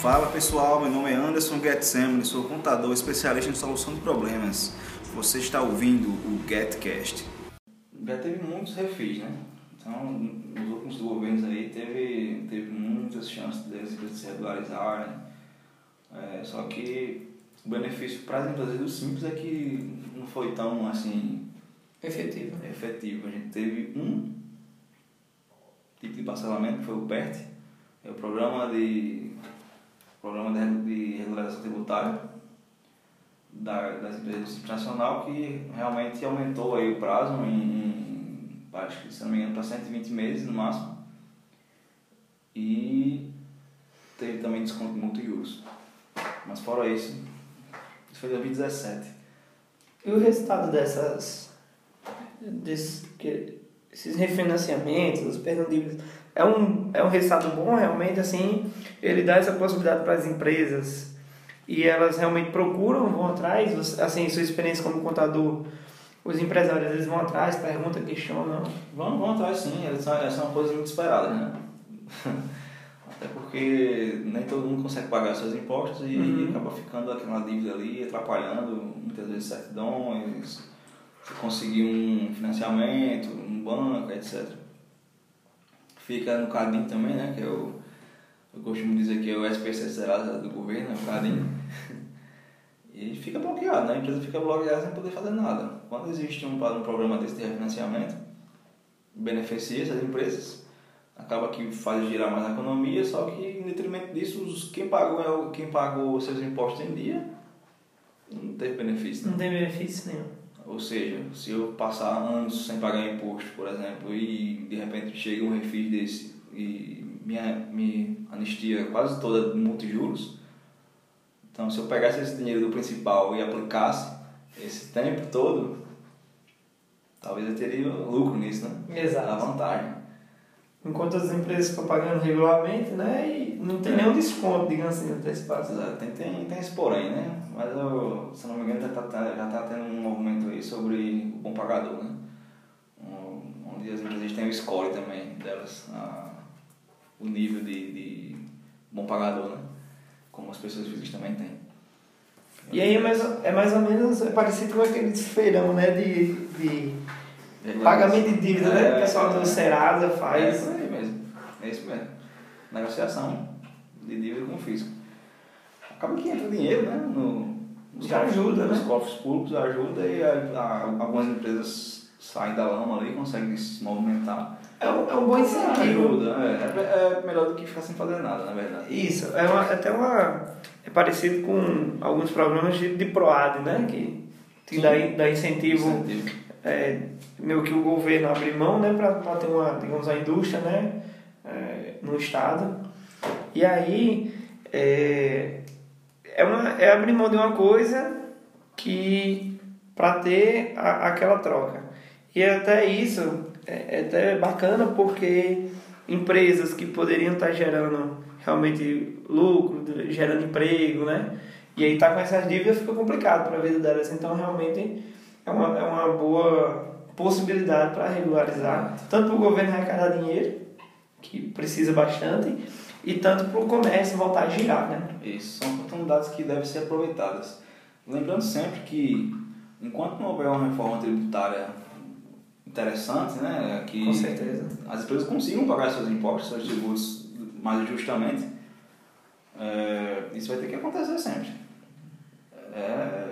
Fala pessoal, meu nome é Anderson Getsemane, sou contador especialista em solução de problemas. Você está ouvindo o GetCast. Já teve muitos refis, né? Então, nos últimos governos aí, teve, teve muitas chances deles se regularizarem. É, só que o benefício para as empresas do Simples é que não foi tão assim Efetivo. efetivo. A gente teve um tipo de parcelamento, que foi o PERT, é o Programa de, programa de, Regularização Tributária da, das empresas do Simples Nacional, que realmente aumentou aí o prazo em, em acho que, se não me engano, para 120 meses no máximo. E teve também desconto de multa e juros. Mas fora isso, isso foi em 2017. E o resultado dessas. Desse, que, esses refinanciamentos, os dívidas, é um, é um resultado bom realmente, assim, ele dá essa possibilidade para as empresas e elas realmente procuram, vão atrás, assim, sua experiência como contador, os empresários eles vão atrás, perguntam, questionam. Vamos, vamos atrás sim, essa, essa é uma coisa muito esperada, né? Até porque nem todo mundo consegue pagar seus impostos e Uhum. acaba ficando aquela dívida ali, atrapalhando muitas vezes certidões, conseguir um financiamento, um banco, etc. Fica no cadinho também, né? Que é o, eu costumo dizer que é o SPC zerado do governo, é o cadinho. E fica bloqueado, né? A empresa fica bloqueada sem poder fazer nada. Quando existe um, um programa desse de refinanciamento, beneficia essas empresas, acaba que faz girar mais a economia, só que em detrimento disso, quem pagou, é quem pagou seus impostos em dia não teve benefício. né? Não tem benefício nenhum. Ou seja, se eu passar anos sem pagar imposto, por exemplo, e de repente chega um refis desse e me, me anistia quase toda de multa e juros, então se eu pegasse esse dinheiro do principal e aplicasse esse tempo todo, talvez eu teria lucro nisso, né? Exato. A vantagem. Enquanto as empresas estão pagando regularmente, né? E não tem nenhum desconto, digamos assim, antecipado. Exato, tem, tem, tem esse porém, né? Mas eu, se não me engano já está já tá tendo um movimento sobre o bom pagador, né? Um- Onde as empresas têm o score também delas, a, o nível de, de bom pagador, né? Como as pessoas físicas também têm. E aí é mais, é mais ou menos é parecido com aquele feirão, né? De, de pagamento de dívida, né? O pessoal do Serasa É faz. isso aí mesmo. É isso mesmo. Negociação de dívida com o fisco. Acaba que entra dinheiro, né? No, Já ajuda, né? cofres públicos ajuda e a, a- algumas empresas saem da lama ali, conseguem se movimentar. É um, é um bom incentivo. Ajuda, é, é melhor do que ficar sem fazer nada, na verdade. Isso, é uma, até uma. É parecido com alguns programas de, de PROAD, né? Que, que dá, dá incentivo, Incentivo. é, meio que o governo abre mão, né? Para ter uma, digamos, a indústria, né? É, no estado. E aí. É, é, uma, é abrir mão de uma coisa que. para ter a, aquela troca. E até isso é, é até bacana porque empresas que poderiam estar gerando realmente lucro, gerando emprego, né? E aí tá com essas dívidas fica complicado para a vida delas. Então realmente é uma, é uma boa possibilidade para regularizar, tanto para o governo arrecadar dinheiro, que precisa bastante, e tanto para o comércio voltar a girar, né? Isso, são oportunidades que devem ser aproveitadas. Lembrando sempre que, enquanto não houver uma reforma tributária interessante, né, que Com certeza. as empresas consigam pagar seus impostos, seus tributos mais justamente, é, isso vai ter que acontecer sempre. É,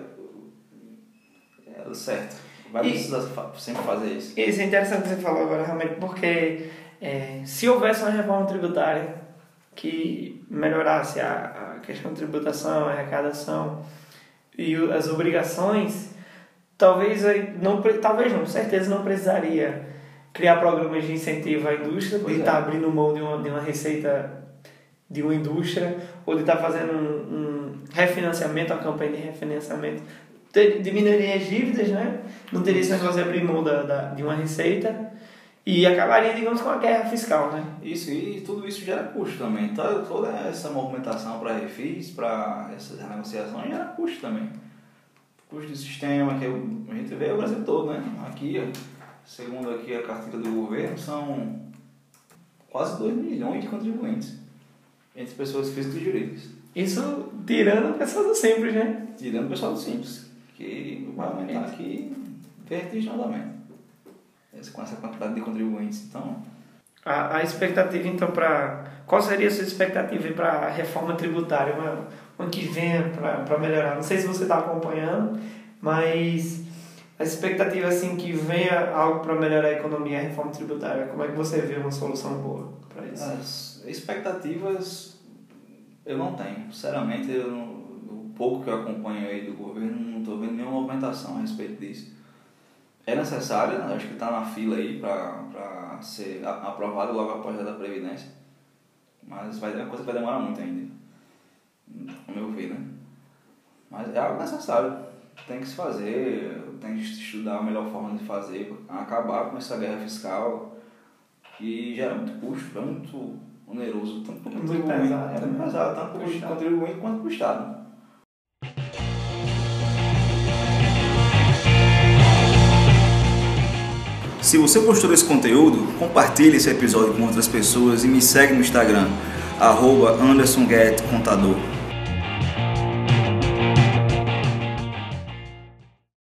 é certo. Vai E- precisar sempre fazer isso. Isso é interessante que você falou agora, realmente, porque é, se houvesse uma reforma tributária que melhorasse a, a questão de tributação, a arrecadação e as obrigações, talvez não, talvez não, certeza não precisaria criar programas de incentivo à indústria, de Pois é. estar abrindo mão de uma, de uma receita de uma indústria, ou de estar fazendo um, um refinanciamento, uma campanha de refinanciamento. Diminuiria as dívidas, né? Não teria esse negócio de abrir mão da, da, de uma receita e acabaria, digamos, com a guerra fiscal, né? Isso, e tudo isso gera custo também. Então, toda essa movimentação para refis, para essas renegociações, gera custo também. Custo de sistema, que é o- a gente vê o Brasil todo, né? Aqui, segundo aqui a carteira do governo, são quase 2 milhões de contribuintes, entre pessoas físicas e jurídicas. Isso tirando pessoas do simples, né? Tirando o pessoal do simples, que vai aumentar aqui vertiginosamente. Com essa quantidade de contribuintes. Então, A, a expectativa, então, para. Qual seria a sua expectativa para a reforma tributária? Uma, ano que venha para melhorar? Não sei se você está acompanhando, mas a expectativa assim que venha algo para melhorar a economia, a reforma tributária, como é que você vê uma solução boa para isso? as expectativas eu não tenho. Sinceramente, eu não- o pouco que eu acompanho aí do governo, não estou vendo nenhuma movimentação a respeito disso. É necessário, né? acho que está na fila aí para ser aprovado logo após a da Previdência. Mas vai, é uma coisa que vai demorar muito ainda, ao meu ver, né? Mas é algo necessário, tem que se fazer, tem que estudar a melhor forma de fazer, acabar com essa guerra fiscal que gera muito custo, é muito oneroso, tanto para o Muito contribuinte, pesado, é muito né? pesado, tanto para o contribuinte quanto para o Estado. Se você gostou desse conteúdo, compartilhe esse episódio com outras pessoas e me segue no Instagram, arroba Contador.